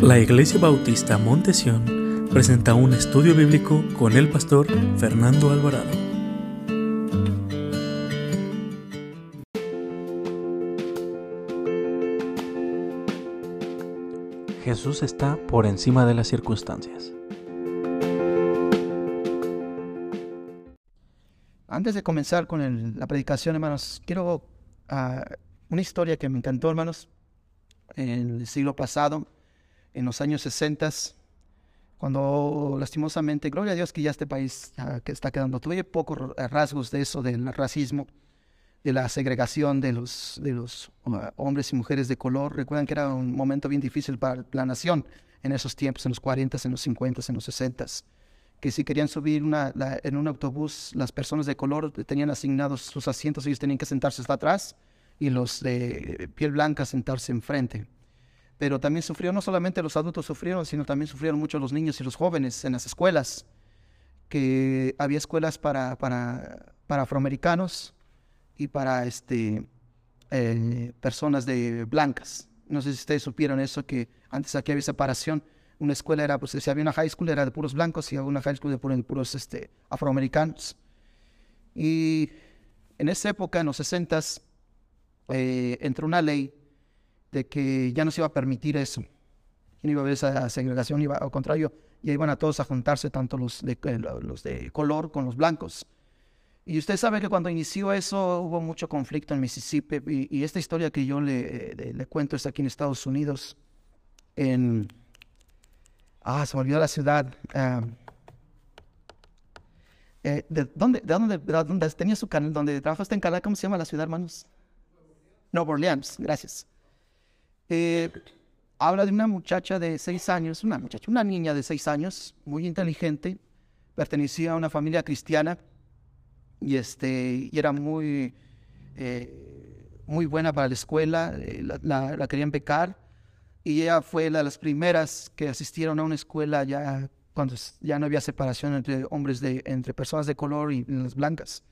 La Iglesia Bautista Montesión presenta un estudio bíblico con el pastor Fernando Alvarado. Jesús está por encima de las circunstancias. Antes de comenzar con el- la predicación, hermanos, quiero ah, una historia que me encantó, hermanos, en el siglo pasado, en los años 60, cuando lastimosamente, gloria a Dios que ya este país que está quedando, tuve pocos ra- rasgos de eso, del racismo, de la segregación de los, de los ah, hombres y mujeres de color. Recuerdan que era un momento bien difícil para la nación en esos tiempos, en los 40, en los 50, en los 60 que si querían subir en un autobús, las personas de color tenían asignados sus asientos, ellos tenían que sentarse hasta atrás y los de piel blanca sentarse enfrente. Pero también sufrieron, no solamente los adultos sufrieron, sino también sufrieron mucho los niños y los jóvenes en las escuelas, que había escuelas para, para, para afroamericanos y para este, eh, personas de blancas. No sé si ustedes supieron eso, que antes aquí había separación. Una escuela era, pues si había una high school era de puros blancos y había una high school de puros, puros este, afroamericanos. Y en esa época, en los 60 eh, entró una ley de que ya no se iba a permitir eso. Y no iba a haber esa segregación, iba, al contrario, ya iban a todos a juntarse, tanto los de, eh, los de color con los blancos. Y usted sabe que cuando inició eso hubo mucho conflicto en Mississippi. Y, esta historia que yo le, cuento es aquí en Estados Unidos, en... Ah, se me olvidó la ciudad. ah, eh, ¿de, dónde, de, dónde, de dónde tenía su canal? ¿Dónde trabajaste en canal? ¿Cómo se llama la ciudad, hermanos? Nueva Orleans, gracias. Eh, habla de una muchacha de seis años, una muchacha, una niña de seis años, muy inteligente, pertenecía a una familia cristiana y, este, y era muy, eh, muy buena para la escuela, eh, la, querían becar y ella fue la de las primeras que asistieron a una escuela ya cuando ya no había separación entre hombres de, entre personas de color y las blancas.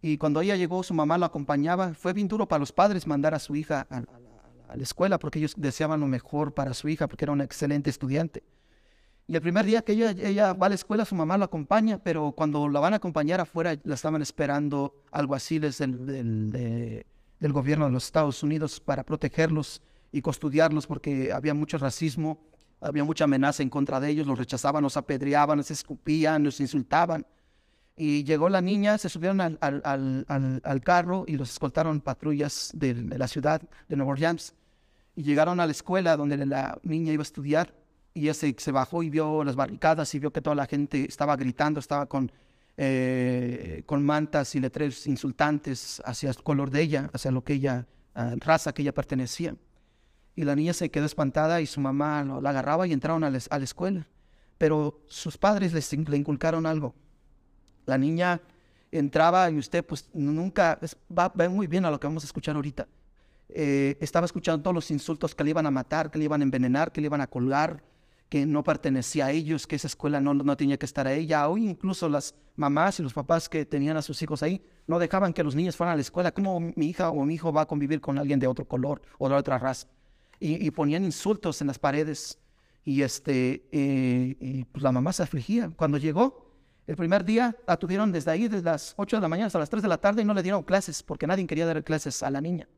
Y cuando ella llegó, su mamá la acompañaba. Fue bien duro para los padres mandar a su hija a, a a la escuela porque ellos deseaban lo mejor para su hija porque era una excelente estudiante. Y el primer día que ella, ella va a la escuela, su mamá la acompaña, pero cuando la van a acompañar afuera, la estaban esperando alguaciles del, del, de- del gobierno de los Estados Unidos para protegerlos y custodiarlos porque había mucho racismo, había mucha amenaza en contra de ellos, los rechazaban, los apedreaban, los escupían, los insultaban. Y llegó la niña, se subieron al carro y los escoltaron patrullas de, de la ciudad de Nueva Orleans. Y llegaron a la escuela donde la niña iba a estudiar y ella se, bajó y vio las barricadas y vio que toda la gente estaba gritando, estaba con, eh, con mantas y letreros insultantes hacia el color de ella, hacia lo que ella, ah, raza que ella pertenecía. Y la niña se quedó espantada y su mamá la agarraba y entraron a la, escuela. Pero sus padres les, le inculcaron algo. La niña entraba y usted pues nunca, va, va muy bien a lo que vamos a escuchar ahorita. Eh, estaba escuchando todos los insultos que le iban a matar, que le iban a envenenar, que le iban a colgar, que no pertenecía a ellos, que esa escuela no, no tenía que estar a ella. Hoy incluso las mamás y los papás que tenían a sus hijos ahí no dejaban que los niños fueran a la escuela. ¿Cómo mi hija o mi hijo va a convivir con alguien de otro color o de otra raza? Y, y ponían insultos en las paredes. Y, este, eh, y pues la mamá se afligía. Cuando llegó, el primer día la tuvieron desde ahí, desde las 8 de la mañana hasta las 3 de la tarde y no le dieron clases porque nadie quería dar clases a la niña.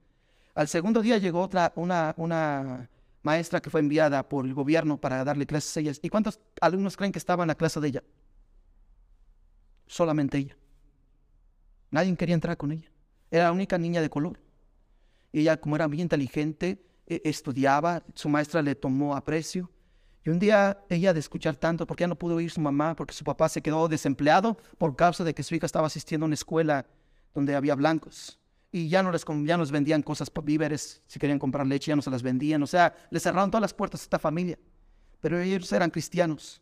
Al segundo día llegó otra, una, una maestra que fue enviada por el gobierno para darle clases a ellas. ¿Y cuántos alumnos creen que estaban en la clase de ella? Solamente ella. Nadie quería entrar con ella. Era la única niña de color. Y ella, como era muy inteligente, e- estudiaba, su maestra le tomó aprecio. Y un día ella de escuchar tanto, porque ya no pudo ir su mamá, porque su papá se quedó desempleado por causa de que su hija estaba asistiendo a una escuela donde había blancos. Y ya no les, ya nos vendían cosas, víveres, si querían comprar leche, ya no se las vendían. O sea, le cerraron todas las puertas a esta familia. Pero ellos eran cristianos.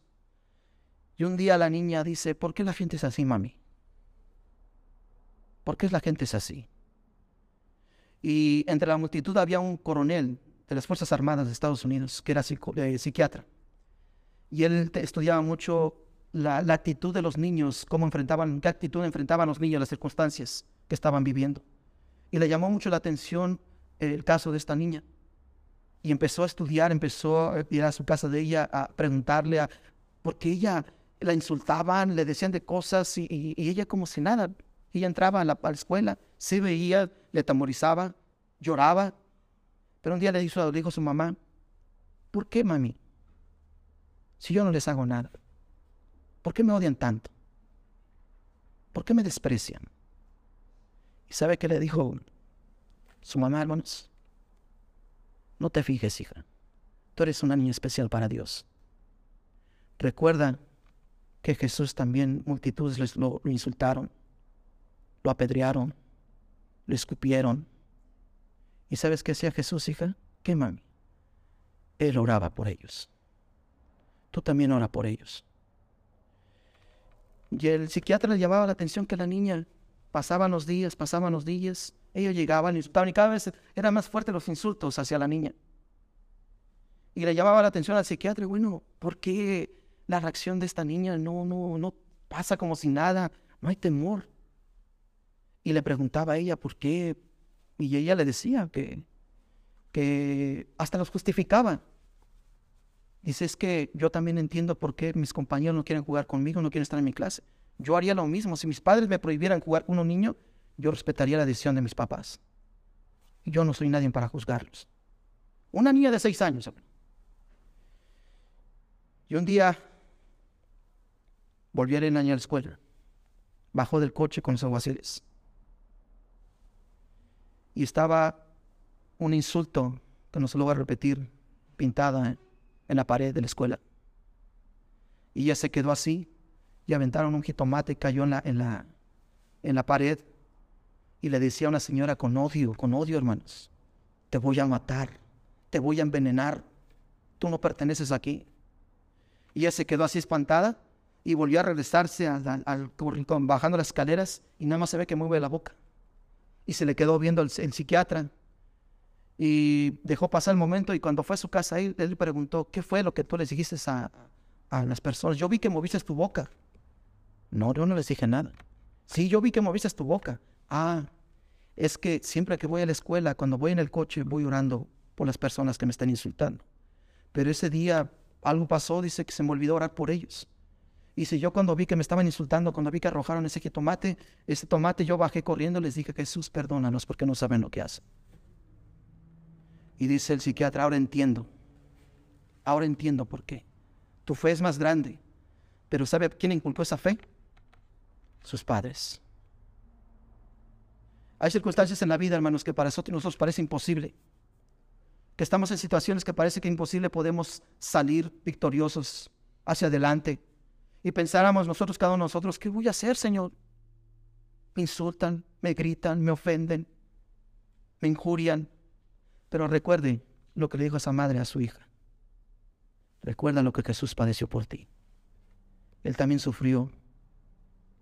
Y un día la niña dice, ¿por qué la gente es así, mami? ¿Por qué la gente es así? Y entre la multitud había un coronel de las Fuerzas Armadas de Estados Unidos que era eh, psiquiatra. Y él estudiaba mucho la, la actitud de los niños, cómo enfrentaban, qué actitud enfrentaban los niños a las circunstancias que estaban viviendo. Y le llamó mucho la atención el caso de esta niña. y empezó a estudiar, empezó a ir a su casa de ella a preguntarle, a, porque ella la insultaban, le decían de cosas y, ella como si nada. Ella entraba a la, a la, escuela, se veía, le tamorizaba, lloraba. Pero un día le dijo, le dijo a su mamá, ¿por qué mami? Si yo no les hago nada, ¿por qué me odian tanto? ¿Por qué me desprecian? ¿Y sabe qué le dijo su mamá, hermanos? No te fijes, hija. Tú eres una niña especial para Dios. Recuerda que Jesús también multitudes lo, lo insultaron, lo apedrearon, lo escupieron. ¿Y sabes qué hacía Jesús, hija? ¿Qué mami? Él oraba por ellos. Tú también ora por ellos. Y el psiquiatra le llamaba la atención que la niña pasaban los días, pasaban los días, ellos llegaban, insultaban y cada vez eran más fuertes los insultos hacia la niña. Y le llamaba la atención al psiquiatra, bueno, ¿por qué la reacción de esta niña no, no, no pasa como si nada? No hay temor. Y le preguntaba a ella por qué, y ella le decía que, que hasta los justificaba. Dice, es que yo también entiendo por qué mis compañeros no quieren jugar conmigo, no quieren estar en mi clase. Yo haría lo mismo. Si mis padres me prohibieran jugar con un niño, yo respetaría la decisión de mis papás. Yo no soy nadie para juzgarlos. Una niña de seis años. Y un día volvió a ir a la escuela. Bajó del coche con los aguaciles. Y estaba un insulto que no se lo voy a repetir, pintada en la pared de la escuela. Y ella se quedó así y aventaron un jitomate, cayó en la, en la, en la pared y le decía a una señora con odio, con odio hermanos, te voy a matar, te voy a envenenar, tú no perteneces aquí. Y ella se quedó así espantada y volvió a regresarse al, al, bajando las escaleras y nada más se ve que mueve la boca. Y se le quedó viendo el, el psiquiatra y dejó pasar el momento y cuando fue a su casa él, él preguntó, ¿qué fue lo que tú les dijiste a, a las personas? Yo vi que moviste tu boca. No, yo no les dije nada. Sí, yo vi que moviste tu boca. Ah, es que siempre que voy a la escuela, cuando voy en el coche, voy orando por las personas que me están insultando. Pero ese día algo pasó, dice que se me olvidó orar por ellos. Y si yo cuando vi que me estaban insultando, cuando vi que arrojaron ese tomate, ese tomate, yo bajé corriendo y les dije, Jesús, perdónanos porque no saben lo que hacen. Y dice el psiquiatra, ahora entiendo. Ahora entiendo por qué. Tu fe es más grande. Pero ¿sabe quién inculcó esa fe? Sus padres. Hay circunstancias en la vida, hermanos, que para nosotros nos parece imposible. Que estamos en situaciones que parece que imposible podemos salir victoriosos hacia adelante. Y pensáramos nosotros, cada uno de nosotros, ¿qué voy a hacer, Señor? Me insultan, me gritan, me ofenden, me injurian, pero recuerde lo que le dijo esa madre a su hija. Recuerda lo que Jesús padeció por ti. Él también sufrió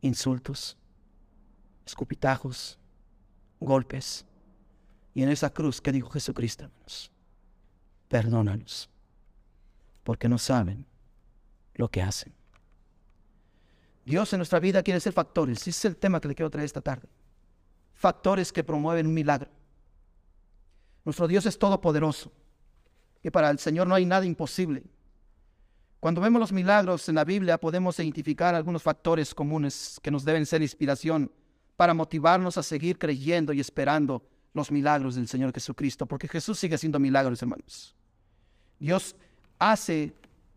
insultos, escupitajos, golpes. Y en esa cruz, ¿qué dijo Jesucristo, hermanos? Perdónalos, porque no saben lo que hacen. Dios en nuestra vida quiere ser factores. Ese es el tema que le quiero traer esta tarde. Factores que promueven un milagro. Nuestro Dios es todopoderoso. Y para el Señor no hay nada imposible. Cuando vemos los milagros en la Biblia podemos identificar algunos factores comunes que nos deben ser inspiración para motivarnos a seguir creyendo y esperando los milagros del Señor Jesucristo, porque Jesús sigue haciendo milagros, hermanos. Dios hace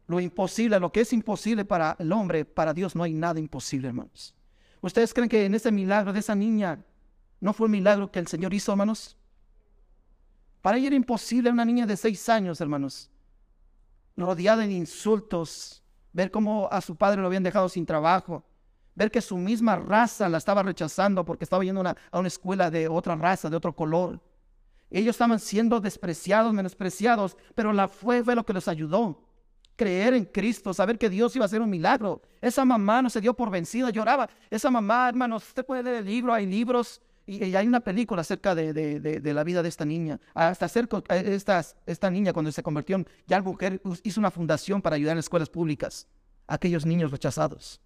lo imposible, lo que es imposible para el hombre, para Dios no hay nada imposible, hermanos. ¿Ustedes creen que en ese milagro de esa niña no fue un milagro que el Señor hizo, hermanos? Para ella era imposible una niña de seis años, hermanos, rodeada de insultos, ver cómo a su padre lo habían dejado sin trabajo, ver que su misma raza la estaba rechazando porque estaba yendo a una escuela de otra raza, de otro color. Ellos estaban siendo despreciados, menospreciados, pero la fue lo que los ayudó. Creer en Cristo, saber que Dios iba a hacer un milagro. Esa mamá no se dio por vencida, lloraba. Esa mamá, hermanos, usted puede leer el libro, hay libros y, hay una película acerca de, la vida de esta niña. Hasta acerca, esta, esta niña cuando se convirtió en ya mujer hizo una fundación para ayudar en escuelas públicas a aquellos niños rechazados.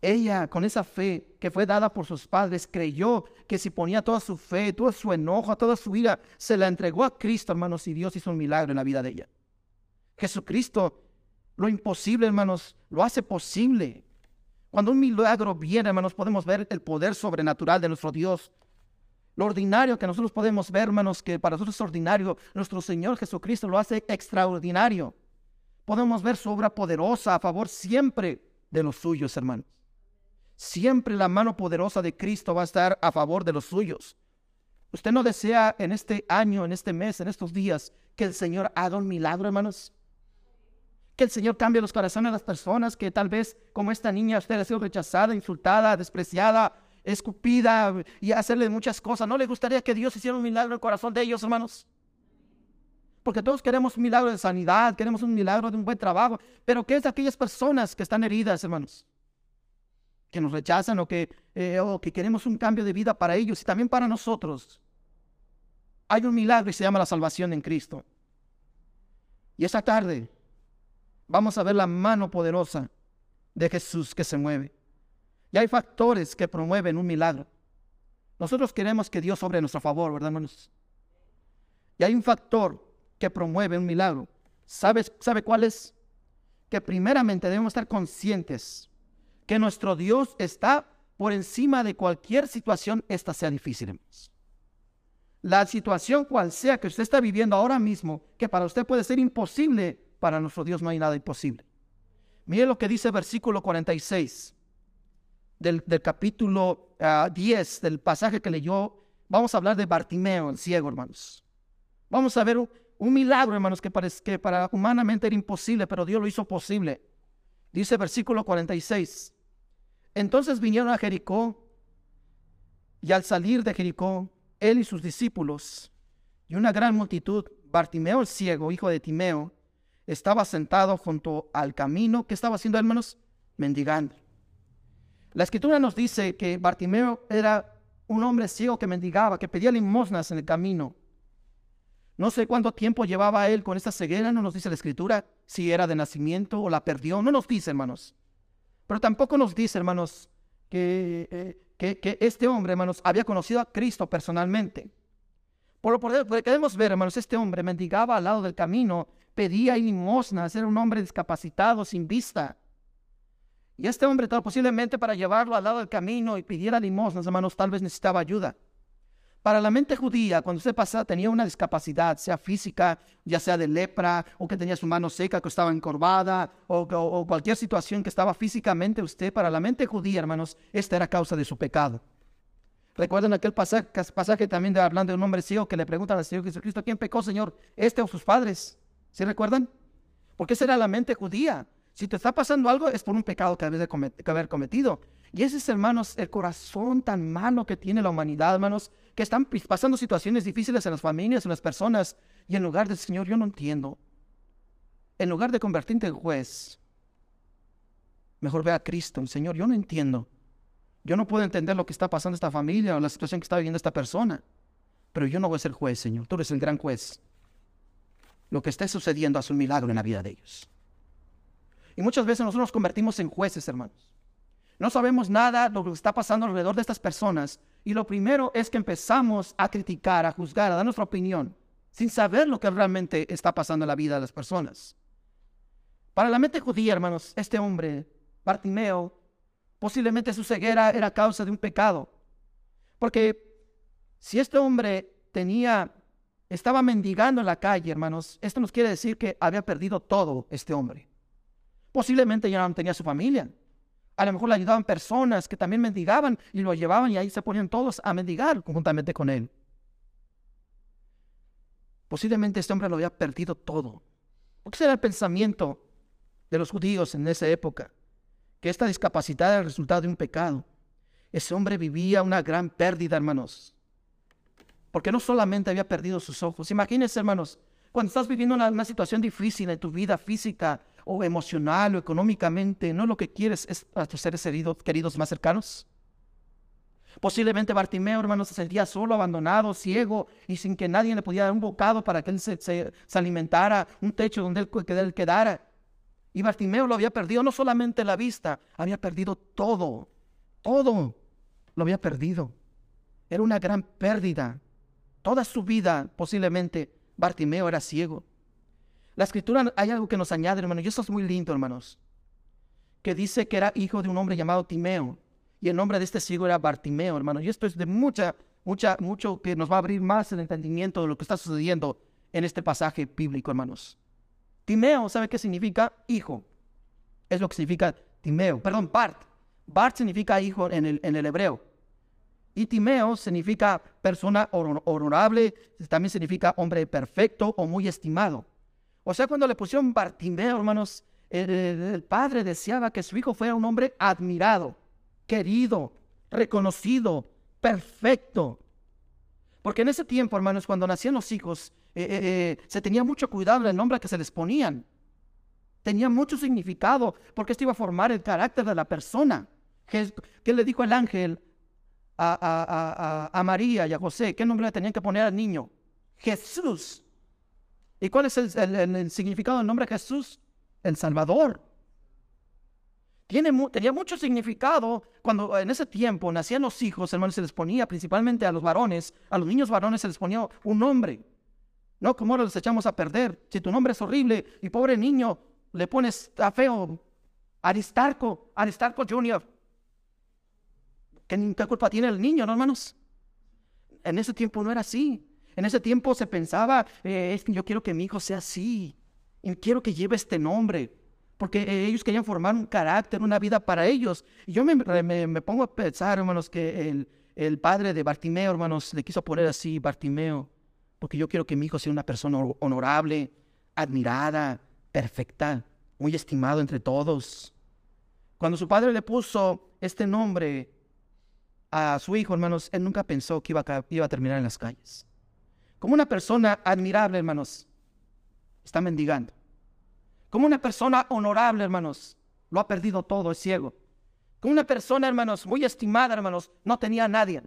ella, con esa fe que fue dada por sus padres, creyó que si ponía toda su fe, todo su enojo, toda su ira, se la entregó a Cristo, hermanos, y Dios hizo un milagro en la vida de ella. Jesucristo, lo imposible, hermanos, lo hace posible. Cuando un milagro viene, hermanos, podemos ver el poder sobrenatural de nuestro Dios. Lo ordinario que nosotros podemos ver, hermanos, que para nosotros es ordinario, nuestro Señor Jesucristo lo hace extraordinario. Podemos ver su obra poderosa a favor siempre de los suyos, hermanos. Siempre la mano poderosa de Cristo va a estar a favor de los suyos. ¿Usted no desea en este año, en este mes, en estos días, que el Señor haga un milagro, hermanos? Que el Señor cambie los corazones de las personas que tal vez, como esta niña, usted ha sido rechazada, insultada, despreciada, escupida y hacerle muchas cosas. ¿No le gustaría que Dios hiciera un milagro en el corazón de ellos, hermanos? Porque todos queremos un milagro de sanidad, queremos un milagro de un buen trabajo. Pero ¿qué es de aquellas personas que están heridas, hermanos? que nos rechazan o que, eh, o que queremos un cambio de vida para ellos y también para nosotros. Hay un milagro y se llama la salvación en Cristo. Y esta tarde vamos a ver la mano poderosa de Jesús que se mueve. Y hay factores que promueven un milagro. Nosotros queremos que Dios sobre nuestro favor, ¿verdad, hermanos? Y hay un factor que promueve un milagro. ¿Sabes, ¿Sabe cuál es? Que primeramente debemos estar conscientes que nuestro Dios está por encima de cualquier situación, esta sea difícil. La situación cual sea que usted está viviendo ahora mismo, que para usted puede ser imposible, para nuestro Dios no hay nada imposible. Mire lo que dice el versículo 46 del, capítulo 10 ah, del pasaje que leyó. Vamos a hablar de Bartimeo, el ciego, hermanos. Vamos a ver un, milagro, hermanos, que, que para humanamente era imposible, pero Dios lo hizo posible. Dice versículo 46. Entonces vinieron a Jericó y al salir de Jericó, él y sus discípulos y una gran multitud, Bartimeo el ciego, hijo de Timeo, estaba sentado junto al camino. ¿Qué estaba haciendo, hermanos? Mendigando. La escritura nos dice que Bartimeo era un hombre ciego que mendigaba, que pedía limosnas en el camino. No sé cuánto tiempo llevaba él con esta ceguera, no nos dice la escritura si era de nacimiento o la perdió, no nos dice, hermanos. Pero tampoco nos dice, hermanos, eh, que, que, este hombre, hermanos, había conocido a Cristo personalmente. Por lo que queremos ver, hermanos, este hombre mendigaba al lado del camino, pedía limosnas, era un hombre discapacitado, sin vista. Y este hombre, tal, posiblemente para llevarlo al lado del camino y pidiera limosnas, hermanos, tal vez necesitaba ayuda. Para la mente judía, cuando usted pasaba, tenía una discapacidad, sea física, ya sea de lepra, o que tenía su mano seca, que estaba encorvada, o, cualquier situación que estaba físicamente usted, para la mente judía, hermanos, esta era causa de su pecado. Recuerden aquel pasaje, pasaje también de hablando de un hombre ciego que le pregunta al Señor Jesucristo, ¿quién pecó, Señor? ¿Este o sus padres? ¿Sí recuerdan? Porque esa era la mente judía. Si te está pasando algo, es por un pecado que debes de haber cometido. Y ese es, hermanos, el corazón tan malo que tiene la humanidad, hermanos, que están pasando situaciones difíciles en las familias, en las personas, y en lugar del Señor, yo no entiendo. En lugar de convertirte en juez, mejor ve a Cristo, el Señor, yo no entiendo. Yo no puedo entender lo que está pasando esta familia o la situación que está viviendo esta persona. Pero yo no voy a ser juez, Señor. Tú eres el gran juez. Lo que esté sucediendo hace un milagro en la vida de ellos. Y muchas veces nosotros nos convertimos en jueces, hermanos. No sabemos nada de lo que está pasando alrededor de estas personas, y lo primero es que empezamos a criticar, a juzgar, a dar nuestra opinión, sin saber lo que realmente está pasando en la vida de las personas. Para la mente judía, hermanos, este hombre, Bartimeo, posiblemente su ceguera era causa de un pecado. Porque si este hombre tenía, estaba mendigando en la calle, hermanos, esto nos quiere decir que había perdido todo este hombre. Posiblemente ya no tenía su familia, a lo mejor le ayudaban personas que también mendigaban y lo llevaban y ahí se ponían todos a mendigar conjuntamente con él. Posiblemente este hombre lo había perdido todo. ¿Qué era el pensamiento de los judíos en esa época? Que esta discapacidad era el resultado de un pecado. Ese hombre vivía una gran pérdida, hermanos. Porque no solamente había perdido sus ojos. Imagínense, hermanos, cuando estás viviendo una situación difícil en tu vida física, o emocional o económicamente, no lo que quieres es a tus seres queridos, queridos más cercanos. Posiblemente Bartimeo, hermano, se sentía solo, abandonado, ciego y sin que nadie le pudiera dar un bocado para que él se, alimentara, un techo donde él, él quedara. Y Bartimeo lo había perdido no solamente la vista, había perdido todo, todo lo había perdido. Era una gran pérdida. Toda su vida, posiblemente, Bartimeo era ciego. La escritura, hay algo que nos añade, hermanos, y esto es muy lindo, hermanos, que dice que era hijo de un hombre llamado Timeo, y el nombre de este ciego era Bartimeo, hermanos, y esto es de mucha, mucha, mucho que nos va a abrir más el entendimiento de lo que está sucediendo en este pasaje bíblico, hermanos. Timeo, ¿sabe qué significa? Hijo. Es lo que significa Timeo. Perdón, Bart. Bart significa hijo en el, en el hebreo. Y Timeo significa persona honorable, también significa hombre perfecto o muy estimado. O sea, cuando le pusieron Bartimeo, hermanos, el, padre deseaba que su hijo fuera un hombre admirado, querido, reconocido, perfecto. Porque en ese tiempo, hermanos, cuando nacían los hijos, eh, eh, eh, se tenía mucho cuidado del nombre que se les ponían. Tenía mucho significado, porque esto iba a formar el carácter de la persona. ¿Qué, le dijo el ángel a, María y a José? ¿Qué nombre le tenían que poner al niño? Jesús. ¿Y cuál es el, significado del nombre Jesús? El Salvador. Tiene, tenía mucho significado cuando en ese tiempo nacían los hijos, hermanos, se les ponía principalmente a los varones, a los niños varones se les ponía un nombre. No, como los echamos a perder. Si tu nombre es horrible y pobre niño, le pones a feo Aristarco, Aristarco Junior. ¿Qué, ¿Qué culpa tiene el niño, no, hermanos? En ese tiempo no era así. En ese tiempo se pensaba, eh, yo quiero que mi hijo sea así, y quiero que lleve este nombre, porque eh, ellos querían formar un carácter, una vida para ellos. Y yo me, pongo a pensar, hermanos, que el, el, padre de Bartimeo, hermanos, le quiso poner así, Bartimeo, porque yo quiero que mi hijo sea una persona honorable, admirada, perfecta, muy estimado entre todos. Cuando su padre le puso este nombre a su hijo, hermanos, él nunca pensó que iba a terminar en las calles. Como una persona admirable, hermanos, está mendigando. Como una persona honorable, hermanos, lo ha perdido todo, es ciego. Como una persona, hermanos, muy estimada, hermanos, no tenía a nadie.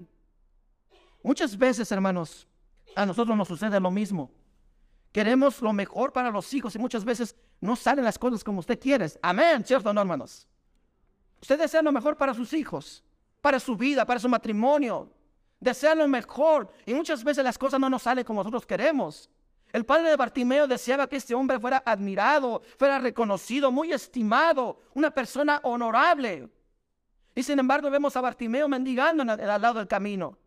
Muchas veces, hermanos, a nosotros nos sucede lo mismo. Queremos lo mejor para los hijos y muchas veces no salen las cosas como usted quiere. Amén, ¿cierto no, hermanos? Usted desea lo mejor para sus hijos, para su vida, para su matrimonio, desea lo mejor y muchas veces las cosas no nos salen como nosotros queremos. El padre de Bartimeo deseaba que este hombre fuera admirado, fuera reconocido, muy estimado, una persona honorable. Y sin embargo vemos a Bartimeo mendigando al lado del camino.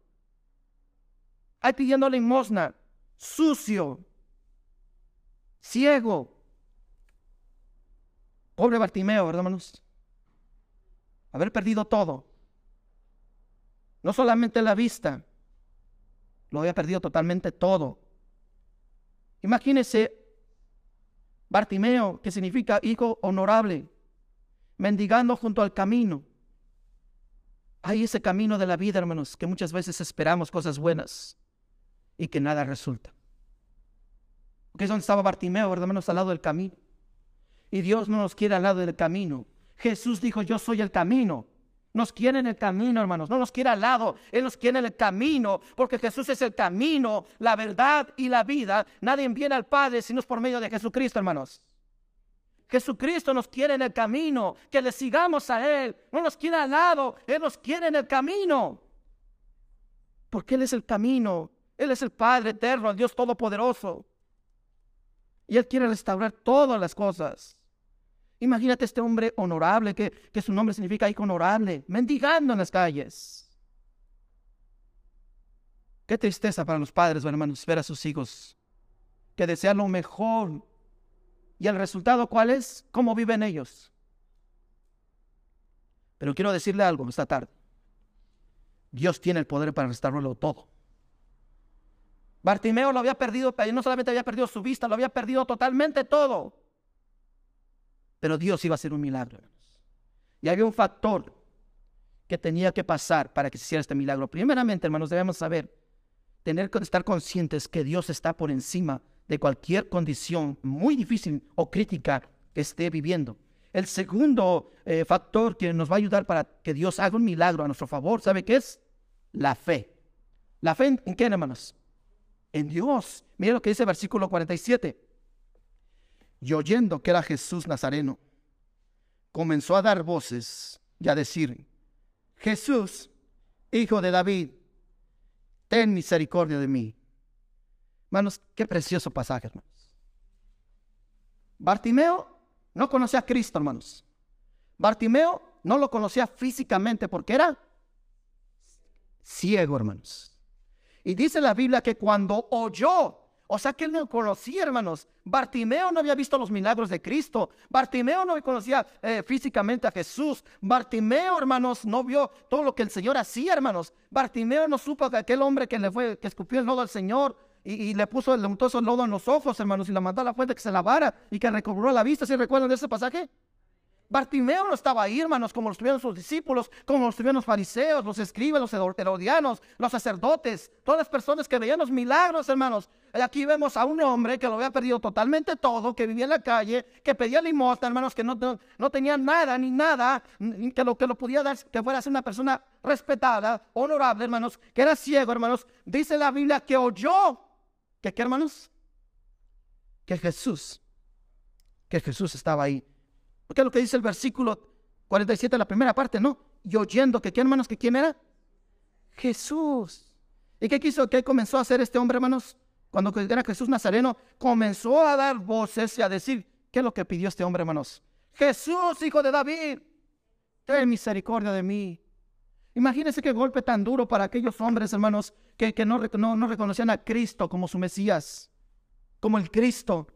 Ahí pidiendo limosna, sucio, ciego. Pobre Bartimeo, ¿verdad, hermanos? Haber perdido todo. No solamente la vista, lo había perdido totalmente todo. Imagínese Bartimeo, que significa hijo honorable, mendigando junto al camino. Hay ese camino de la vida, hermanos, que muchas veces esperamos cosas buenas y que nada resulta. Porque es donde estaba Bartimeo, ¿verdad, hermanos? Al lado del camino. Y Dios no nos quiere al lado del camino. Jesús dijo, yo soy el camino, nos quiere en el camino, hermanos. No nos quiere al lado. Él nos quiere en el camino. Porque Jesús es el camino, la verdad y la vida. Nadie viene al Padre sino es por medio de Jesucristo, hermanos. Jesucristo nos quiere en el camino. Que le sigamos a Él. No nos quiere al lado. Él nos quiere en el camino. Porque Él es el camino. Él es el Padre eterno, el Dios todopoderoso. Y Él quiere restaurar todas las cosas. Imagínate este hombre honorable, que, que su nombre significa hijo honorable, mendigando en las calles. Qué tristeza para los padres hermanos ver a sus hijos que desean lo mejor. ¿Y el resultado cuál es? ¿Cómo viven ellos? Pero quiero decirle algo esta tarde. Dios tiene el poder para restaurarlo todo. Bartimeo lo había perdido, no solamente había perdido su vista, lo había perdido totalmente todo. Pero Dios iba a hacer un milagro. Y había un factor que tenía que pasar para que se hiciera este milagro. Primeramente, hermanos, debemos saber, tener que estar conscientes que Dios está por encima de cualquier condición muy difícil o crítica que esté viviendo. El segundo eh, factor que nos va a ayudar para que Dios haga un milagro a nuestro favor, ¿sabe qué es? La fe. ¿La fe en, en qué, hermanos? En Dios. Mira lo que dice el versículo 47 y oyendo que era Jesús Nazareno, comenzó a dar voces y a decir, Jesús, hijo de David, ten misericordia de mí. Hermanos, qué precioso pasaje, hermanos. Bartimeo no conocía a Cristo, hermanos. Bartimeo no lo conocía físicamente porque era ciego, hermanos. Y dice la Biblia que cuando oyó, o sea que él no conocía, hermanos. Bartimeo no había visto los milagros de Cristo. Bartimeo no conocía eh, físicamente a Jesús. Bartimeo, hermanos, no vio todo lo que el Señor hacía, hermanos. Bartimeo no supo que aquel hombre que le fue, que escupió el lodo al Señor, y, le puso, el lodo en los ojos, hermanos, y la mandó a la fuente que se lavara y que recobró la vista. ¿Sí recuerdan de ese pasaje? Bartimeo no estaba ahí, hermanos, como lo estuvieron sus discípulos, como lo estuvieron los fariseos, los escribas, los herodianos, los sacerdotes, todas las personas que veían los milagros, hermanos. Aquí vemos a un hombre que lo había perdido totalmente todo, que vivía en la calle, que pedía limosna, hermanos, que no, no, tenía nada ni nada, que lo que lo podía dar, que fuera a ser una persona respetada, honorable, hermanos, que era ciego, hermanos. Dice la Biblia que oyó, que qué, hermanos, que Jesús, que Jesús estaba ahí ¿Qué es lo que dice el versículo 47 de la primera parte, no? Y oyendo que, ¿qué hermanos? ¿Que quién era? Jesús. ¿Y qué quiso? ¿Qué comenzó a hacer este hombre, hermanos? Cuando era Jesús Nazareno, comenzó a dar voces y a decir, ¿qué es lo que pidió este hombre, hermanos? Jesús, hijo de David, ten misericordia de mí. Imagínense qué golpe tan duro para aquellos hombres, hermanos, que, no reconocían a Cristo como su Mesías, como el Cristo,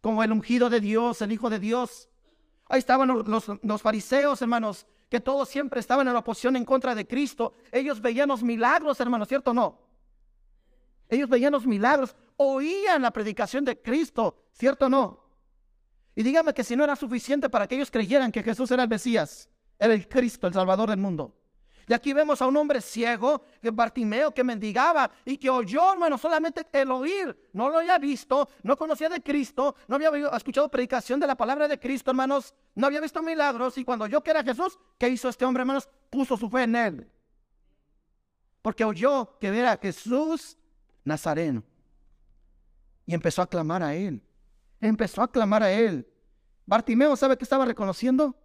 como el ungido de Dios, el Hijo de Dios. Ahí estaban los, fariseos, hermanos, que todos siempre estaban en la oposición en contra de Cristo. Ellos veían los milagros, hermanos, ¿cierto o no? Ellos veían los milagros, oían la predicación de Cristo, ¿cierto o no? Y dígame que si no era suficiente para que ellos creyeran que Jesús era el Mesías, era el Cristo, el Salvador del mundo. Y aquí vemos a un hombre ciego, que Bartimeo, que mendigaba y que oyó, hermano, solamente el oír. No lo había visto, no conocía de Cristo, no había escuchado predicación de la palabra de Cristo, hermanos. No había visto milagros. Y cuando oyó que era Jesús, ¿qué hizo este hombre, hermanos? Puso su fe en él. Porque oyó que era Jesús Nazareno. Y empezó a clamar a él. Empezó a clamar a él. Bartimeo, ¿sabe qué estaba reconociendo?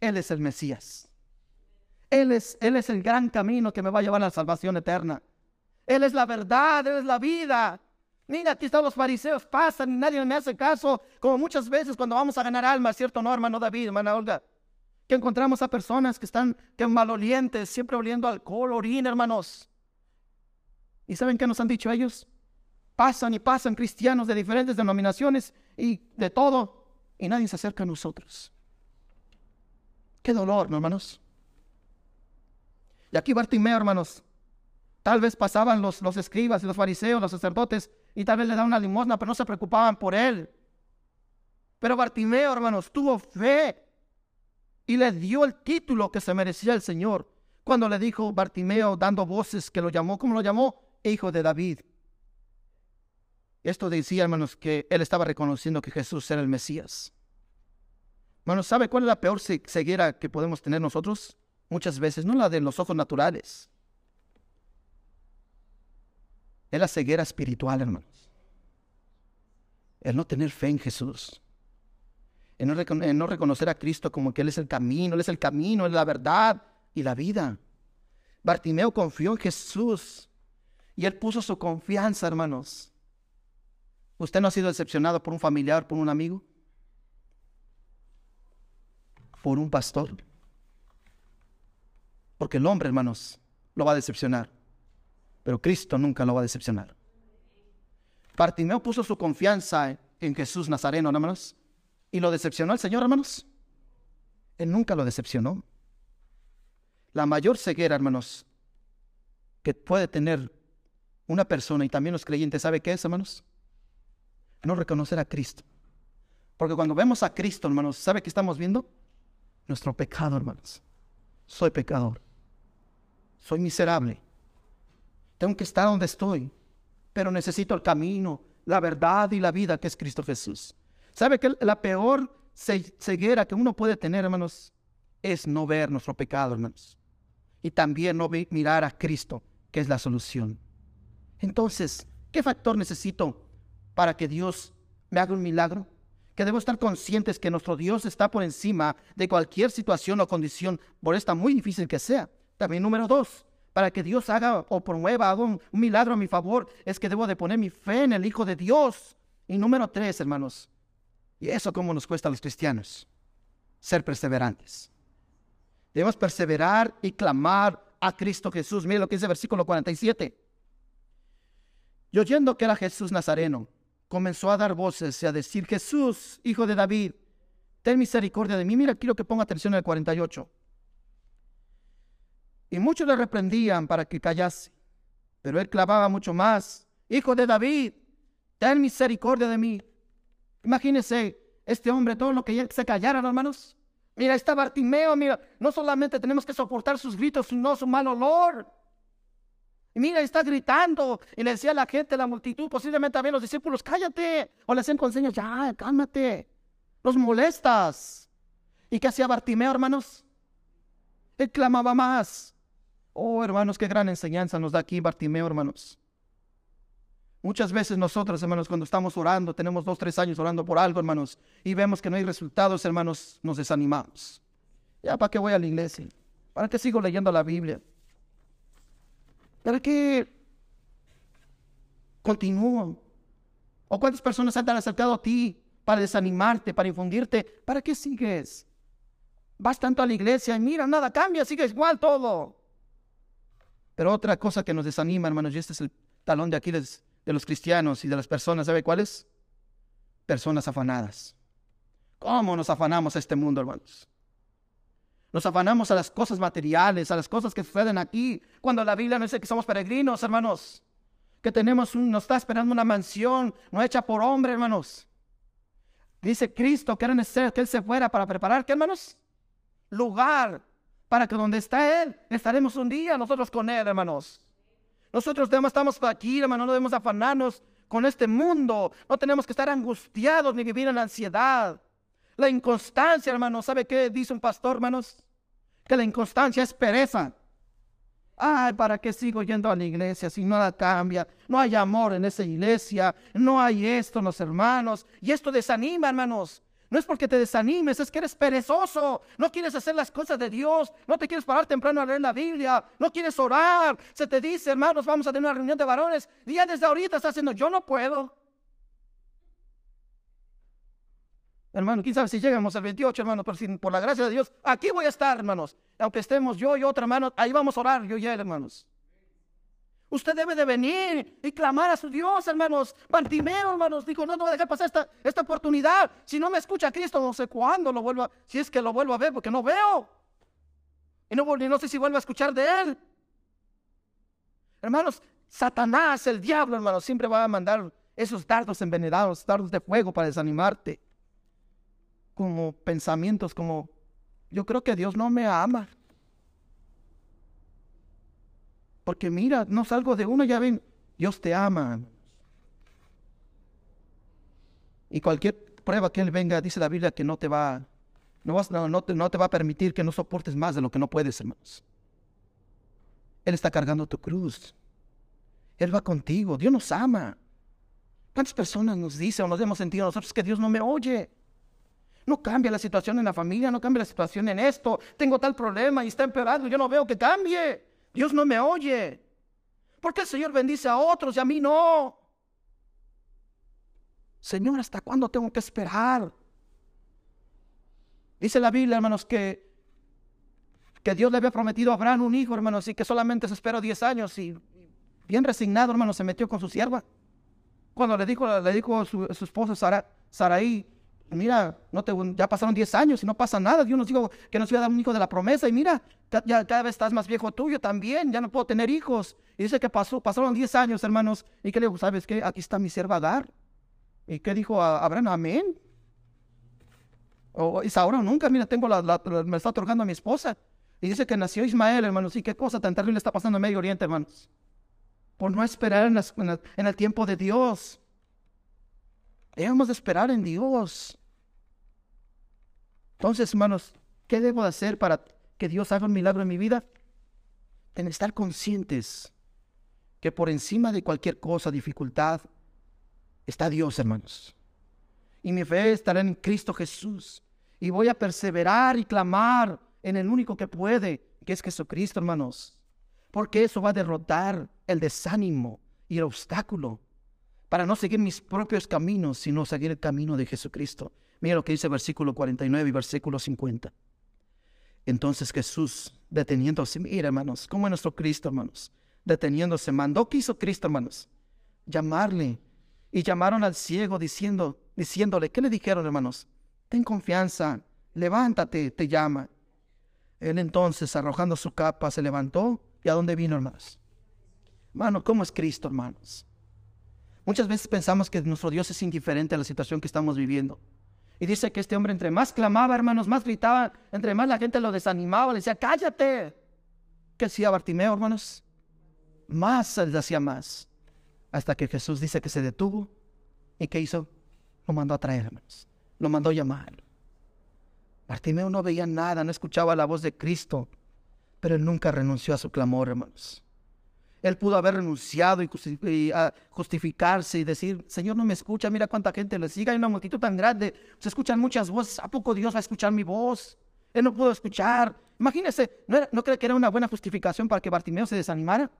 Él es el Mesías. Él es, el gran camino que me va a llevar a la salvación eterna. Él es la verdad, Él es la vida. Mira, aquí están los fariseos, pasan y nadie me hace caso, como muchas veces cuando vamos a ganar almas, ¿cierto? No, hermano David, hermana Olga, que encontramos a personas que están malolientes, siempre oliendo alcohol, orina, hermanos. ¿Y saben qué nos han dicho ellos? Pasan y pasan cristianos de diferentes denominaciones y de todo, y nadie se acerca a nosotros. Qué dolor, hermanos. Y aquí Bartimeo, hermanos, tal vez pasaban los, los escribas y los fariseos, los sacerdotes, y tal vez le daban una limosna, pero no se preocupaban por él. Pero Bartimeo, hermanos, tuvo fe y le dio el título que se merecía el Señor. Cuando le dijo Bartimeo, dando voces, que lo llamó, ¿cómo lo llamó? Hijo de David. Esto decía, hermanos, que él estaba reconociendo que Jesús era el Mesías. Hermanos, ¿sabe cuál es la peor ceguera que podemos tener nosotros? Muchas veces, no la de los ojos naturales. Es la ceguera espiritual, hermanos. El no tener fe en Jesús. El no, reconocer a Cristo como que Él es el camino, Él es el camino, Él es la verdad y la vida. Bartimeo confió en Jesús y Él puso su confianza, hermanos. ¿Usted no ha sido decepcionado por un familiar, por un amigo? ¿Por un pastor? Porque el hombre, hermanos, lo va a decepcionar. Pero Cristo nunca lo va a decepcionar. Bartimeo puso su confianza en Jesús Nazareno, hermanos. Y lo decepcionó el Señor, hermanos. Él nunca lo decepcionó. La mayor ceguera, hermanos, que puede tener una persona y también los creyentes, ¿sabe qué es, hermanos? No reconocer a Cristo. Porque cuando vemos a Cristo, hermanos, ¿sabe qué estamos viendo? Nuestro pecado, hermanos. Soy pecador soy miserable. Tengo que estar donde estoy, pero necesito el camino, la verdad y la vida que es Cristo Jesús. ¿Sabe que la peor ceguera que uno puede tener, hermanos, es no ver nuestro pecado, hermanos? Y también no mirar a Cristo, que es la solución. Entonces, ¿qué factor necesito para que Dios me haga un milagro? que debemos estar conscientes que nuestro Dios está por encima de cualquier situación o condición, por esta muy difícil que sea. También número dos, para que Dios haga o promueva, haga un, milagro a mi favor, es que debo de poner mi fe en el Hijo de Dios. Y número tres, hermanos, y eso como nos cuesta a los cristianos, ser perseverantes. Debemos perseverar y clamar a Cristo Jesús. Mire lo que dice el versículo 47. Y oyendo que era Jesús Nazareno, comenzó a dar voces y a decir, Jesús, hijo de David, ten misericordia de mí. Mira, quiero que ponga atención en el 48. Y muchos le reprendían para que callase, pero él clavaba mucho más, hijo de David, ten misericordia de mí. Imagínense, este hombre, todo lo que se callara, hermanos. Mira, está Bartimeo, mira, no solamente tenemos que soportar sus gritos, sino su mal olor. Y mira, está gritando. Y le decía a la gente, la multitud, posiblemente también los discípulos, cállate. O le hacían consejos, ya, cálmate. Los molestas. ¿Y qué hacía Bartimeo, hermanos? Él clamaba más. Oh, hermanos, qué gran enseñanza nos da aquí Bartimeo, hermanos. Muchas veces nosotros, hermanos, cuando estamos orando, tenemos dos, tres años orando por algo, hermanos, y vemos que no hay resultados, hermanos, nos desanimamos. Ya, ¿para qué voy a la iglesia? ¿Para qué sigo leyendo la Biblia? ¿Para qué continúo? ¿O cuántas personas han acercado a ti para desanimarte, para infundirte? ¿Para qué sigues? Vas tanto a la iglesia y mira, nada cambia, sigue igual todo. Pero otra cosa que nos desanima, hermanos, y este es el talón de Aquiles de los cristianos y de las personas, ¿sabe cuáles? Personas afanadas. ¿Cómo nos afanamos a este mundo, hermanos? Nos afanamos a las cosas materiales, a las cosas que suceden aquí, cuando la Biblia nos dice que somos peregrinos, hermanos. Que tenemos, nos está esperando una mansión, no hecha por hombre, hermanos. Dice Cristo que era necesario que Él se fuera para preparar, ¿qué, hermanos? Lugar para que donde está Él, estaremos un día nosotros con Él, hermanos. Nosotros estamos aquí, hermanos, no debemos afanarnos con este mundo. No tenemos que estar angustiados ni vivir en ansiedad. La inconstancia, hermanos, ¿sabe qué dice un pastor, hermanos? que la inconstancia es pereza. Ay, ¿para qué sigo yendo a la iglesia si nada cambia? No hay amor en esa iglesia, no hay esto en los hermanos. Y esto desanima, hermanos. No es porque te desanimes, es que eres perezoso. No quieres hacer las cosas de Dios. No te quieres parar temprano a leer la Biblia. No quieres orar. Se te dice, hermanos, vamos a tener una reunión de varones. Y desde ahorita estás haciendo, yo no puedo. Hermano, quién sabe si llegamos al 28, hermano, pero por la gracia de Dios, aquí voy a estar, hermanos. Aunque estemos yo y otro hermano, ahí vamos a orar, yo y él, hermanos. Usted debe de venir y clamar a su Dios, hermanos. Bartimeo, hermanos, dijo, no, no voy a dejar pasar esta, esta oportunidad. Si no me escucha Cristo, no sé cuándo lo vuelva, si es que lo vuelvo a ver, porque no veo. Y no, no sé si vuelvo a escuchar de él. Hermanos, Satanás, el diablo, hermanos, siempre va a mandar esos dardos envenenados, dardos de fuego para desanimarte como pensamientos como, yo creo que Dios no me ama. Porque mira, no salgo de uno, ya ven, Dios te ama. Y cualquier prueba que Él venga, dice la Biblia que no te va, no, vas, no, te, no te va a permitir que no soportes más de lo que no puedes, hermanos. Él está cargando tu cruz. Él va contigo. Dios nos ama. ¿Cuántas personas nos dicen o nos hemos sentido nosotros que Dios no me oye? No cambia la situación en la familia, no cambia la situación en esto. Tengo tal problema y está empeorando, yo no veo que cambie. Dios no me oye. ¿Por qué el Señor bendice a otros y a mí no? Señor, ¿hasta cuándo tengo que esperar? Dice la Biblia, hermanos, que, que Dios le había prometido a Abraham un hijo, hermanos, y que solamente se esperó 10 años y bien resignado, hermanos, se metió con su sierva. Cuando le dijo, le dijo a su, su esposa Sara, Saraí, mira, no te, ya pasaron 10 años y no pasa nada. Dios nos dijo que nos iba a dar un hijo de la promesa y mira, ya cada vez estás más viejo tuyo también, ya no puedo tener hijos. Y dice que pasaron 10 años, hermanos. ¿Y que le dijo? ¿Sabes qué? Aquí está mi sierva Agar. ¿Y qué dijo Abraham? Amén. O ahora nunca, mira, tengo la, me está otorgando a mi esposa. Y dice que nació Ismael, hermanos. ¿Y qué cosa tan terrible está pasando en Medio Oriente, hermanos? Por no esperar en el tiempo de Dios. Debemos de esperar en Dios. Entonces, hermanos, ¿qué debo de hacer para que Dios haga un milagro en mi vida? En estar conscientes que por encima de cualquier cosa, dificultad, está Dios, hermanos. y mi fe estará en Cristo Jesús. Y voy a perseverar y clamar en el único que puede, que es Jesucristo, hermanos. Porque eso va a derrotar el desánimo y el obstáculo para no seguir mis propios caminos, sino seguir el camino de Jesucristo. Mira lo que dice versículo 49 y versículo 50. Entonces Jesús, deteniéndose, mira hermanos, como es nuestro Cristo, hermanos, deteniéndose, mandó que hizo Cristo, hermanos, llamarle. Y llamaron al ciego diciendo, diciéndole, ¿qué le dijeron, hermanos? Ten confianza, levántate, te llama. Él entonces, arrojando su capa, se levantó. ¿Y a dónde vino, hermanos? Hermano, ¿cómo es Cristo, hermanos? Muchas veces pensamos que nuestro Dios es indiferente a la situación que estamos viviendo. Y dice que este hombre entre más clamaba, hermanos, más gritaba, entre más la gente lo desanimaba, le decía, cállate. ¿Qué hacía Bartimeo, hermanos? Más él hacía más. Hasta que Jesús dice que se detuvo. ¿Y qué hizo? Lo mandó a traer, hermanos. Lo mandó a llamar. Bartimeo no veía nada, no escuchaba la voz de Cristo, pero él nunca renunció a su clamor, hermanos. Él pudo haber renunciado y, justificarse y decir, Señor, no me escucha, mira cuánta gente le sigue, hay una multitud tan grande, se escuchan muchas voces, ¿a poco Dios va a escuchar mi voz? Él no pudo escuchar. Imagínese, ¿no, ¿no cree que era una buena justificación para que Bartimeo se desanimara?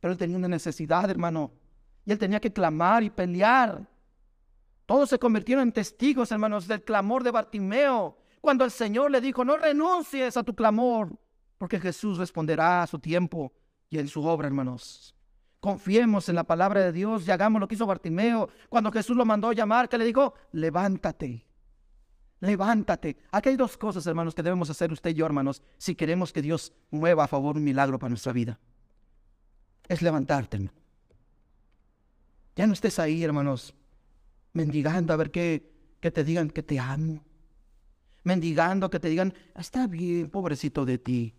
Pero él tenía una necesidad, hermano, y él tenía que clamar y pelear. Todos se convirtieron en testigos, hermanos, del clamor de Bartimeo. Cuando el Señor le dijo, no renuncies a tu clamor, porque Jesús responderá a su tiempo y en su obra, hermanos. Confiemos en la palabra de Dios y hagamos lo que hizo Bartimeo. Cuando Jesús lo mandó a llamar, que le dijo, levántate, levántate. Aquí hay dos cosas, hermanos, que debemos hacer usted y yo, hermanos, si queremos que Dios mueva a favor un milagro para nuestra vida. Es levantarte. Ya no estés ahí, hermanos, mendigando a ver que, que te digan que te amo. Mendigando que te digan, está bien, pobrecito de ti.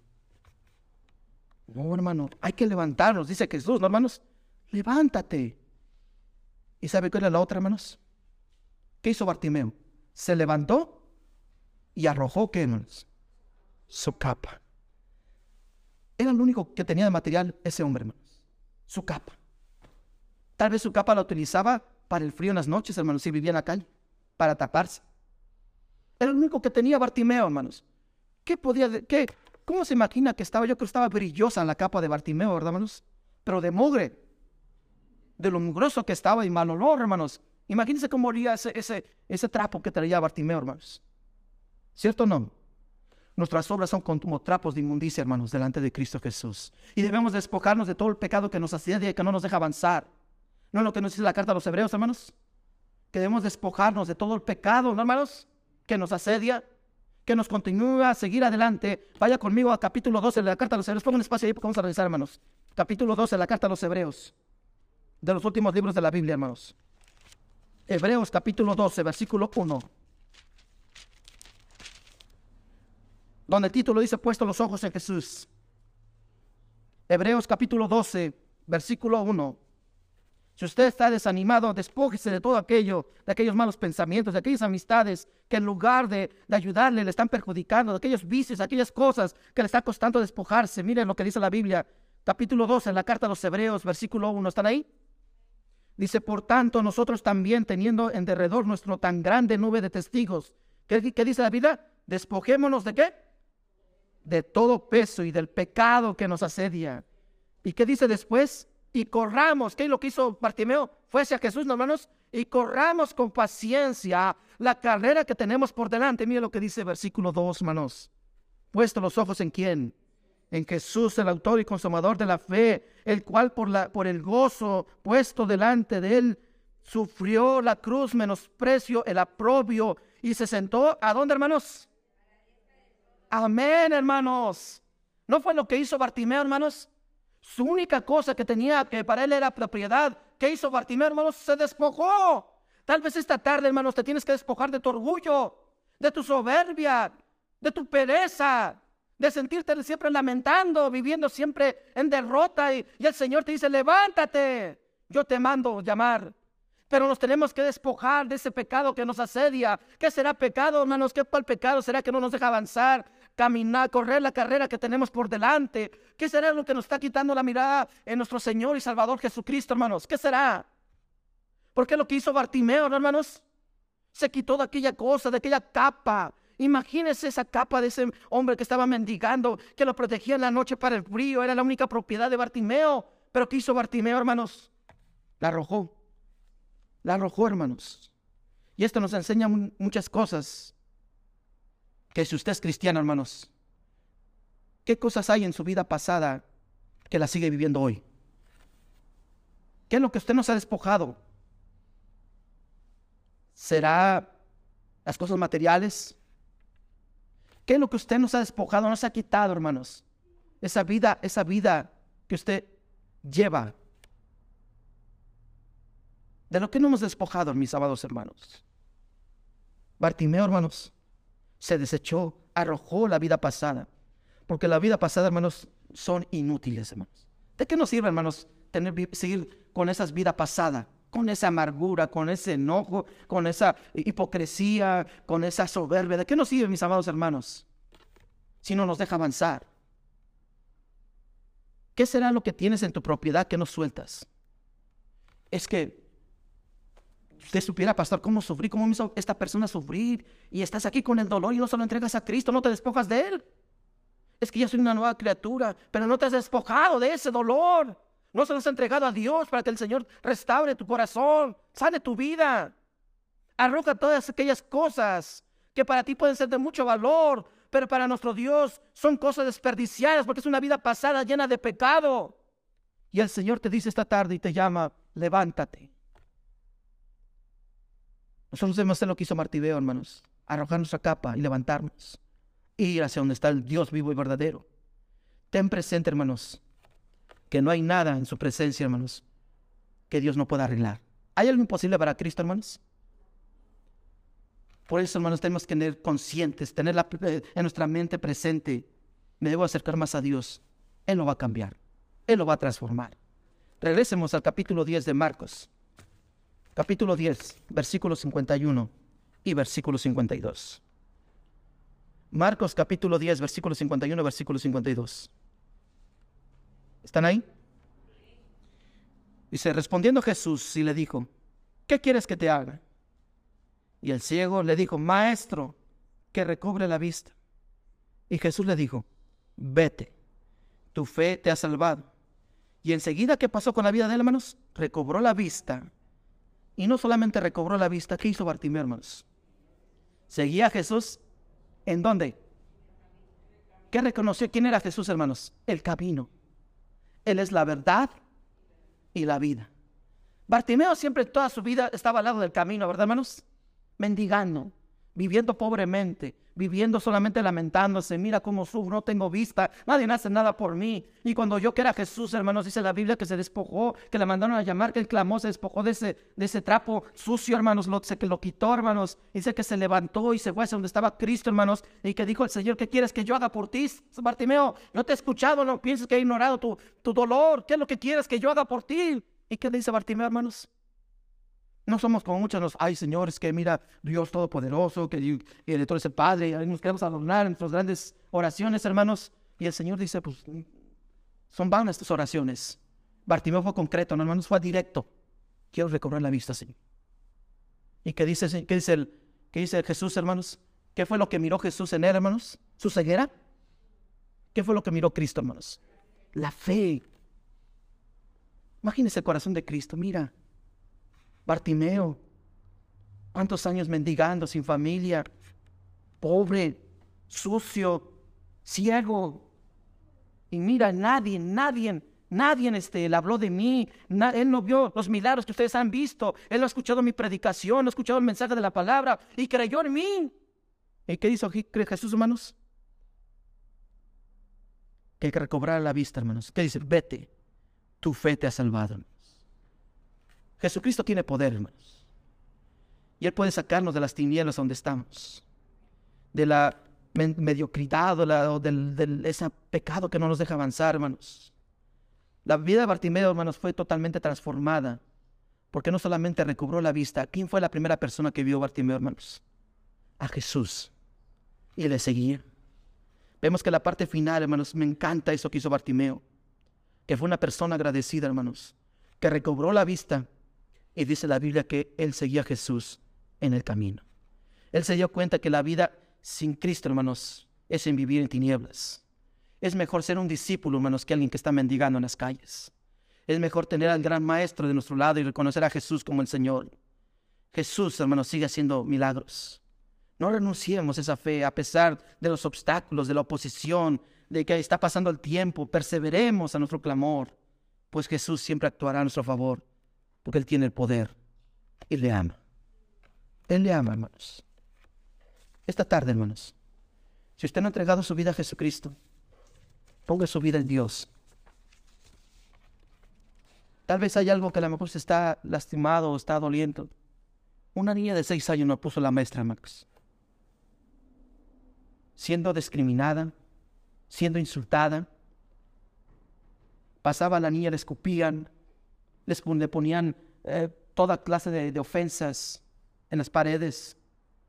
No, hermano, hay que levantarnos, dice Jesús, ¿no, hermanos? Levántate. ¿Y sabe cuál es la otra, hermanos? ¿Qué hizo Bartimeo? Se levantó y arrojó, ¿qué, hermanos? Su capa. Era lo único que tenía de material ese hombre, hermanos. Su capa. Tal vez su capa la utilizaba para el frío en las noches, hermanos, si vivía en la calle, para taparse. Era lo único que tenía Bartimeo, hermanos. ¿Qué podía, qué, ¿Cómo se imagina que estaba? Yo creo que estaba brillosa en la capa de Bartimeo, ¿verdad, hermanos? Pero de mugre, de lo mugroso que estaba y mal olor, hermanos. Imagínense cómo olía ese, ese, ese trapo que traía Bartimeo, hermanos. ¿Cierto o no? Nuestras obras son como trapos de inmundicia, hermanos, delante de Cristo Jesús. Y debemos despojarnos de todo el pecado que nos asedia y que no nos deja avanzar. ¿No es lo que nos dice la carta a los hebreos, hermanos? Que debemos despojarnos de todo el pecado, ¿no, hermanos? Que nos asedia que nos continúa a seguir adelante, vaya conmigo a capítulo 12 de la carta a los hebreos. Pongan espacio ahí porque vamos a revisar, hermanos. Capítulo 12 de la carta a los hebreos. De los últimos libros de la Biblia, hermanos. Hebreos capítulo 12, versículo 1. Donde el título dice puesto los ojos en Jesús. Hebreos capítulo 12, versículo 1. Si usted está desanimado, despójese de todo aquello, de aquellos malos pensamientos, de aquellas amistades que en lugar de, ayudarle le están perjudicando, de aquellos vicios, aquellas cosas que le está costando despojarse. Miren lo que dice la Biblia, capítulo 12, en la carta a los Hebreos, versículo 1. ¿Están ahí? Dice, por tanto, nosotros también, teniendo en derredor nuestro tan grande nube de testigos, ¿qué, qué dice la Biblia? Despojémonos de qué? De todo peso y del pecado que nos asedia. ¿Y qué dice después? Y corramos. ¿Qué es lo que hizo Bartimeo? Fue hacia Jesús, hermanos, y corramos con paciencia la carrera que tenemos por delante. Mira lo que dice versículo 2, hermanos. Puesto los ojos en quién? En Jesús, el autor y consumador de la fe, el cual por, por el gozo puesto delante de él, sufrió la cruz, menosprecio, el aprobio, y se sentó, ¿a dónde, hermanos? Amén, hermanos. ¿No fue lo que hizo Bartimeo, hermanos? Su única cosa que tenía que para él era propiedad. ¿Qué hizo Bartimeo, hermanos? Se despojó. Tal vez esta tarde, hermanos, te tienes que despojar de tu orgullo, de tu soberbia, de tu pereza, de sentirte siempre lamentando, viviendo siempre en derrota. Y, el Señor te dice, levántate, yo te mando llamar. Pero nos tenemos que despojar de ese pecado que nos asedia. ¿Qué será pecado, hermanos? ¿Qué cuál pecado será que no nos deja avanzar? Caminar, correr la carrera que tenemos por delante. ¿Qué será lo que nos está quitando la mirada en nuestro Señor y Salvador Jesucristo, hermanos? ¿Qué será? ¿Por qué lo que hizo Bartimeo, hermanos? Se quitó de aquella cosa, de aquella capa. Imagínese esa capa de ese hombre que estaba mendigando, que lo protegía en la noche para el frío. Era la única propiedad de Bartimeo. Pero ¿qué hizo Bartimeo, hermanos? La arrojó. La arrojó, hermanos. Y esto nos enseña muchas cosas. Que si usted es cristiano, hermanos, ¿qué cosas hay en su vida pasada que la sigue viviendo hoy? ¿Qué es lo que usted nos ha despojado? ¿Será las cosas materiales? ¿Qué es lo que usted nos ha despojado, nos ha quitado, hermanos? Esa vida, esa vida que usted lleva. De lo que no hemos despojado, mis amados hermanos. Bartimeo, hermanos, se desechó, arrojó la vida pasada. Porque la vida pasada, hermanos, son inútiles, hermanos. ¿De qué nos sirve, hermanos, tener, seguir con esas vidas pasadas? Con esa amargura, con ese enojo, con esa hipocresía, con esa soberbia. ¿De qué nos sirve, mis amados hermanos? Si no nos deja avanzar. ¿Qué será lo que tienes en tu propiedad que no sueltas? Es que usted supiera, pastor, cómo sufrí, cómo me hizo esta persona sufrir. Y estás aquí con el dolor y no se lo entregas a Cristo, no te despojas de Él. Es que yo soy una nueva criatura, pero no te has despojado de ese dolor. No se lo has entregado a Dios para que el Señor restaure tu corazón, sane tu vida. Arroja todas aquellas cosas que para ti pueden ser de mucho valor, pero para nuestro Dios son cosas desperdiciadas porque es una vida pasada llena de pecado. Y el Señor te dice esta tarde y te llama, levántate. Nosotros debemos lo que hizo Martibeo, hermanos, arrojar nuestra capa y levantarnos, ir hacia donde está el Dios vivo y verdadero. Ten presente, hermanos, que no hay nada en su presencia, hermanos, que Dios no pueda arreglar. ¿Hay algo imposible para Cristo, hermanos? Por eso, hermanos, tenemos que tener conscientes, tener eh, en nuestra mente presente, me debo acercar más a Dios. Él lo va a cambiar, Él lo va a transformar. Regresemos al capítulo 10 de Marcos. Capítulo 10, versículo 51 y versículo 52. Marcos capítulo 10, versículo 51, versículo 52. ¿Están ahí? Dice, respondiendo Jesús y le dijo, ¿qué quieres que te haga? Y el ciego le dijo, Maestro, que recobre la vista. Y Jesús le dijo, vete, tu fe te ha salvado. Y enseguida, ¿qué pasó con la vida de él, hermanos? Recobró la vista. Y no solamente recobró la vista, ¿qué hizo Bartimeo, hermanos? Seguía a Jesús. ¿En dónde? ¿Qué reconoció? ¿Quién era Jesús, hermanos? El camino. Él es la verdad y la vida. Bartimeo siempre toda su vida estaba al lado del camino, ¿verdad, hermanos? mendigando, viviendo pobremente, viviendo solamente lamentándose, mira cómo sufro, no tengo vista, nadie hace nada por mí. Y cuando yo que era Jesús, hermanos, dice la Biblia que se despojó, que le mandaron a llamar, que él clamó, se despojó de ese, de ese trapo sucio, hermanos, lo, que lo quitó, hermanos. Dice que se levantó y se fue hacia donde estaba Cristo, hermanos, y que dijo el Señor, ¿qué quieres que yo haga por ti? Bartimeo, no te he escuchado, no pienses que he ignorado tu, tu dolor, ¿qué es lo que quieres que yo haga por ti? ¿Y qué dice Bartimeo, hermanos? No somos como muchos los, ay señores, que mira Dios Todopoderoso, que, el Elector es el Padre, y nos queremos adornar en nuestras grandes oraciones, hermanos. Y el Señor dice, pues, son vanas estas oraciones. Bartimeo fue concreto, no, hermanos, fue directo. Quiero recobrar la vista, Señor. ¿Y qué dice, qué dice, el, qué dice Jesús, hermanos? ¿Qué fue lo que miró Jesús en él, hermanos? ¿Su ceguera? ¿Qué fue lo que miró Cristo, hermanos? La fe. Imagínese el corazón de Cristo, mira, Bartimeo, cuántos años mendigando, sin familia, pobre, sucio, ciego. Y mira, nadie, nadie, nadie este, le habló de mí. él no vio los milagros que ustedes han visto. Él no ha escuchado mi predicación, no ha escuchado el mensaje de la palabra y creyó en mí. ¿Y qué hizo Jesús, hermanos? Que recobrar la vista, hermanos. ¿Qué dice? Vete, tu fe te ha salvado. Jesucristo tiene poder, hermanos. Y Él puede sacarnos de las tinieblas donde estamos, de la mediocridad o, del, ese pecado que no nos deja avanzar, hermanos. La vida de Bartimeo, hermanos, fue totalmente transformada, porque no solamente recobró la vista. ¿Quién fue la primera persona que vio Bartimeo, hermanos? A Jesús. Y le seguía. Vemos que la parte final, hermanos, me encanta eso que hizo Bartimeo, que fue una persona agradecida, hermanos, que recobró la vista y dice la Biblia que él seguía a Jesús en el camino. Él se dio cuenta que la vida sin Cristo, hermanos, es en vivir en tinieblas. Es mejor ser un discípulo, hermanos, que alguien que está mendigando en las calles. Es mejor tener al gran maestro de nuestro lado y reconocer a Jesús como el Señor. Jesús, hermanos, sigue haciendo milagros. No renunciemos a esa fe a pesar de los obstáculos, de la oposición, de que está pasando el tiempo. Perseveremos a nuestro clamor, pues Jesús siempre actuará a nuestro favor, porque Él tiene el poder y le ama. Él le ama, hermanos. Esta tarde, hermanos, si usted no ha entregado su vida a Jesucristo, ponga su vida en Dios. Tal vez hay algo que a lo mejor se está lastimado o está doliendo. Una niña de seis años no puso la maestra, Max. Siendo discriminada, siendo insultada. Pasaba la niña, le escupían, le ponían eh, toda clase de, ofensas en las paredes,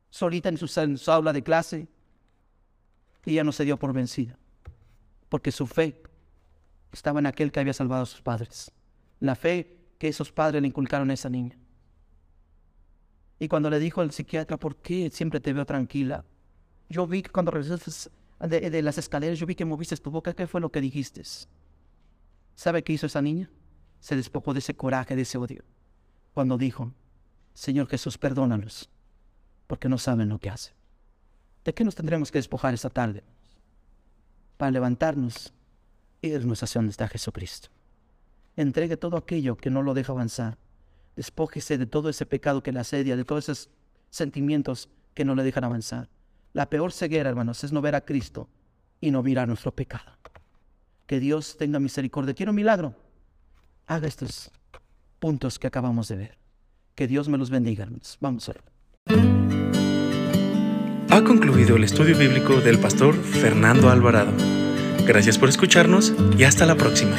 solita en su, aula de clase. Y ella no se dio por vencida, porque su fe estaba en aquel que había salvado a sus padres la fe que esos padres le inculcaron a esa niña. Y cuando le dijo el psiquiatra, ¿por qué siempre te veo tranquila? Yo vi que cuando regresaste de, las escaleras, yo vi que moviste tu boca. ¿Qué fue lo que dijiste? ¿Sabe qué hizo esa niña? Se despojó de ese coraje, de ese odio. Cuando dijo, Señor Jesús, perdónalos, porque no saben lo que hacen. ¿De qué nos tendremos que despojar esta tarde? Para levantarnos y irnos hacia donde está Jesucristo. Entregue todo aquello que no lo deja avanzar. Despójese de todo ese pecado que le asedia, de todos esos sentimientos que no le dejan avanzar. La peor ceguera, hermanos, es no ver a Cristo y no mirar nuestro pecado. Que Dios tenga misericordia. Quiero un milagro. Haga estos puntos que acabamos de ver. Que Dios me los bendiga. Vamos a ver. Ha concluido el estudio bíblico del pastor Fernando Alvarado. Gracias por escucharnos y hasta la próxima.